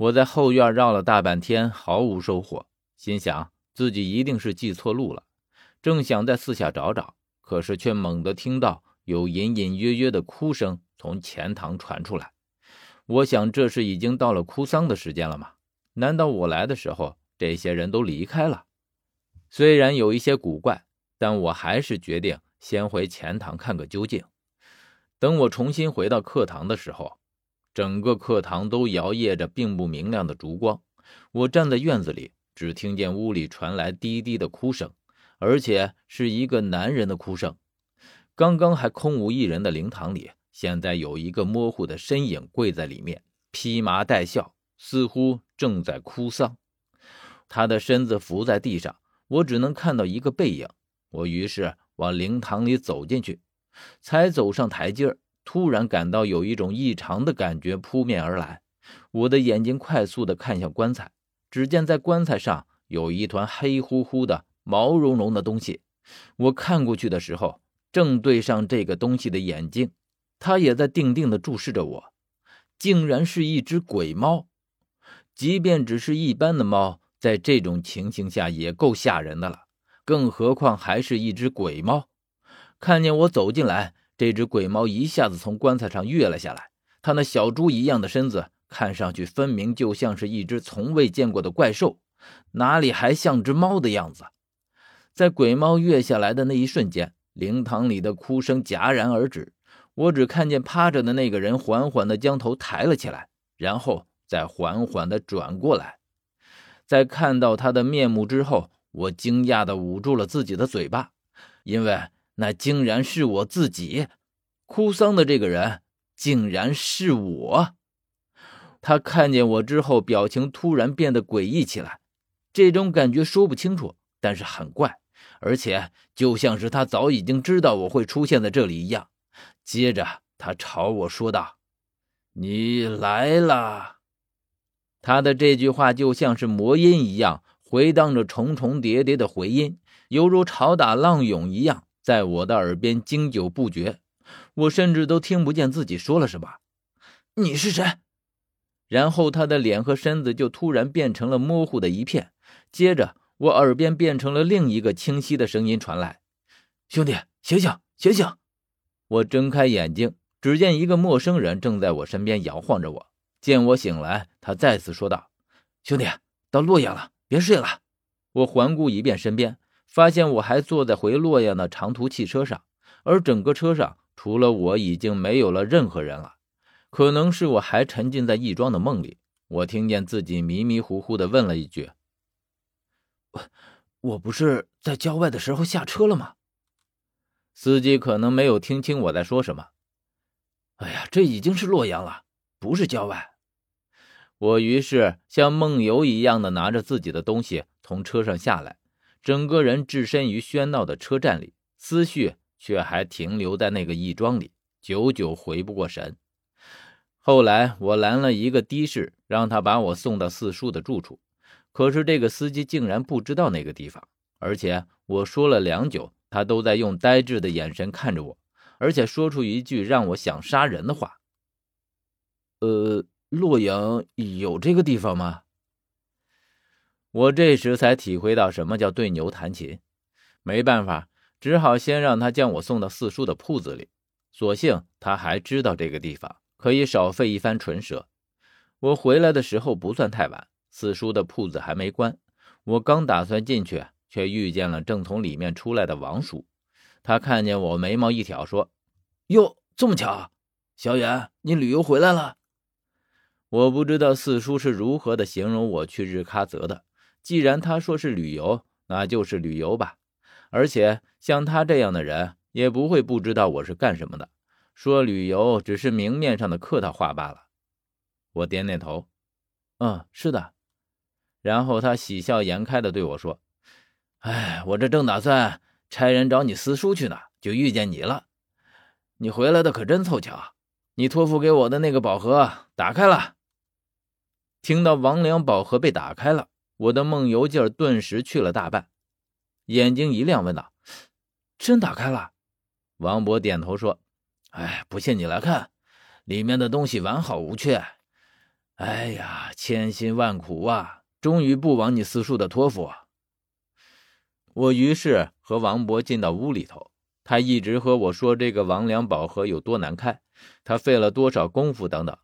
我在后院绕了大半天，毫无收获，心想自己一定是记错路了。正想在四下找找，可是却猛地听到有隐隐约约的哭声从前堂传出来。我想这是已经到了哭丧的时间了吗？难道我来的时候这些人都离开了？虽然有一些古怪，但我还是决定先回前堂看个究竟。等我重新回到课堂的时候，整个课堂都摇曳着并不明亮的烛光。我站在院子里，只听见屋里传来低低的哭声，而且是一个男人的哭声。刚刚还空无一人的灵堂里，现在有一个模糊的身影跪在里面，披麻戴孝，似乎正在哭丧。他的身子伏在地上。我只能看到一个背影，我于是往灵堂里走进去，才走上台阶突然感到有一种异常的感觉扑面而来。我的眼睛快速地看向棺材，只见在棺材上有一团黑乎乎的、毛茸茸的东西。我看过去的时候，正对上这个东西的眼睛，它也在定定地注视着我，竟然是一只鬼猫。即便只是一般的猫。在这种情形下也够吓人的了，更何况还是一只鬼猫。看见我走进来，这只鬼猫一下子从棺材上跃了下来。它那小猪一样的身子，看上去分明就像是一只从未见过的怪兽，哪里还像只猫的样子？在鬼猫跃下来的那一瞬间，灵堂里的哭声戛然而止。我只看见趴着的那个人缓缓地将头抬了起来，然后再缓缓地转过来。在看到他的面目之后，我惊讶地捂住了自己的嘴巴，因为那竟然是我自己。哭丧的这个人竟然是我。他看见我之后，表情突然变得诡异起来，这种感觉说不清楚，但是很怪，而且就像是他早已经知道我会出现在这里一样。接着，他朝我说道：“你来了。”他的这句话就像是魔音一样，回荡着重重叠叠的回音，犹如潮打浪涌一样，在我的耳边经久不绝。我甚至都听不见自己说了什么。你是谁？然后他的脸和身子就突然变成了模糊的一片，接着我耳边变成了另一个清晰的声音传来：“兄弟，醒醒，醒醒！”我睁开眼睛，只见一个陌生人正在我身边摇晃着我。见我醒来，他再次说道：“兄弟，到洛阳了，别睡了。”我环顾一遍身边，发现我还坐在回洛阳的长途汽车上，而整个车上除了我，已经没有了任何人了。可能是我还沉浸在亦庄的梦里，我听见自己迷迷糊糊的问了一句：“我我不是在郊外的时候下车了吗？”司机可能没有听清我在说什么。哎呀，这已经是洛阳了，不是郊外。我于是像梦游一样的拿着自己的东西从车上下来，整个人置身于喧闹的车站里，思绪却还停留在那个义庄里，久久回不过神。后来我拦了一个的士，让他把我送到四叔的住处，可是这个司机竟然不知道那个地方，而且我说了良久，他都在用呆滞的眼神看着我，而且说出一句让我想杀人的话：“呃。”洛阳有这个地方吗？我这时才体会到什么叫对牛弹琴。没办法，只好先让他将我送到四叔的铺子里。所幸他还知道这个地方，可以少费一番唇舌。我回来的时候不算太晚，四叔的铺子还没关。我刚打算进去，却遇见了正从里面出来的王叔。他看见我，眉毛一挑，说：“哟，这么巧，小远，你旅游回来了？”我不知道四叔是如何的形容我去日喀则的。既然他说是旅游，那就是旅游吧。而且像他这样的人，也不会不知道我是干什么的。说旅游只是明面上的客套话罢了。我点点头，嗯，是的。然后他喜笑颜开的对我说：“哎，我这正打算差人找你四叔去呢，就遇见你了。你回来的可真凑巧。你托付给我的那个宝盒打开了。”听到王良宝盒被打开了，我的梦游劲儿顿时去了大半，眼睛一亮，问道：“真打开了？”王博点头说：“哎，不信你来看，里面的东西完好无缺。哎呀，千辛万苦啊，终于不枉你四叔的托付。我于是和王博进到屋里头，他一直和我说这个王良宝盒有多难开，他费了多少功夫等等。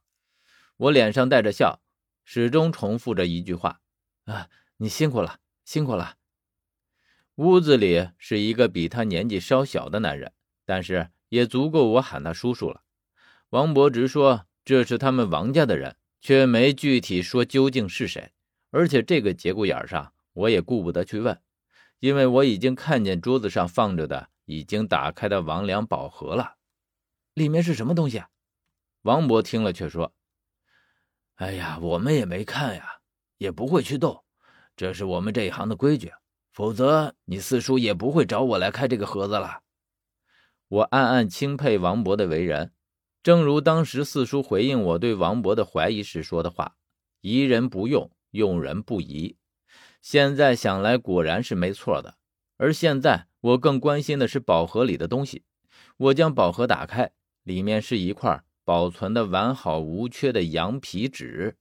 我脸上带着笑，始终重复着一句话：“啊，你辛苦了，辛苦了。”屋子里是一个比他年纪稍小的男人，但是也足够我喊他叔叔了。王博直说这是他们王家的人，却没具体说究竟是谁。而且这个节骨眼上，我也顾不得去问。因为我已经看见桌子上放着的已经打开的王良宝盒了，里面是什么东西？王博听了却说：“哎呀，我们也没看呀，也不会去动，这是我们这一行的规矩，否则你四叔也不会找我来开这个盒子了。”我暗暗钦佩王博的为人，正如当时四叔回应我对王博的怀疑时说的话：“疑人不用，用人不疑。”现在想来，果然是没错的。而现在，我更关心的是宝盒里的东西。我将宝盒打开，里面是一块保存的完好无缺的羊皮纸。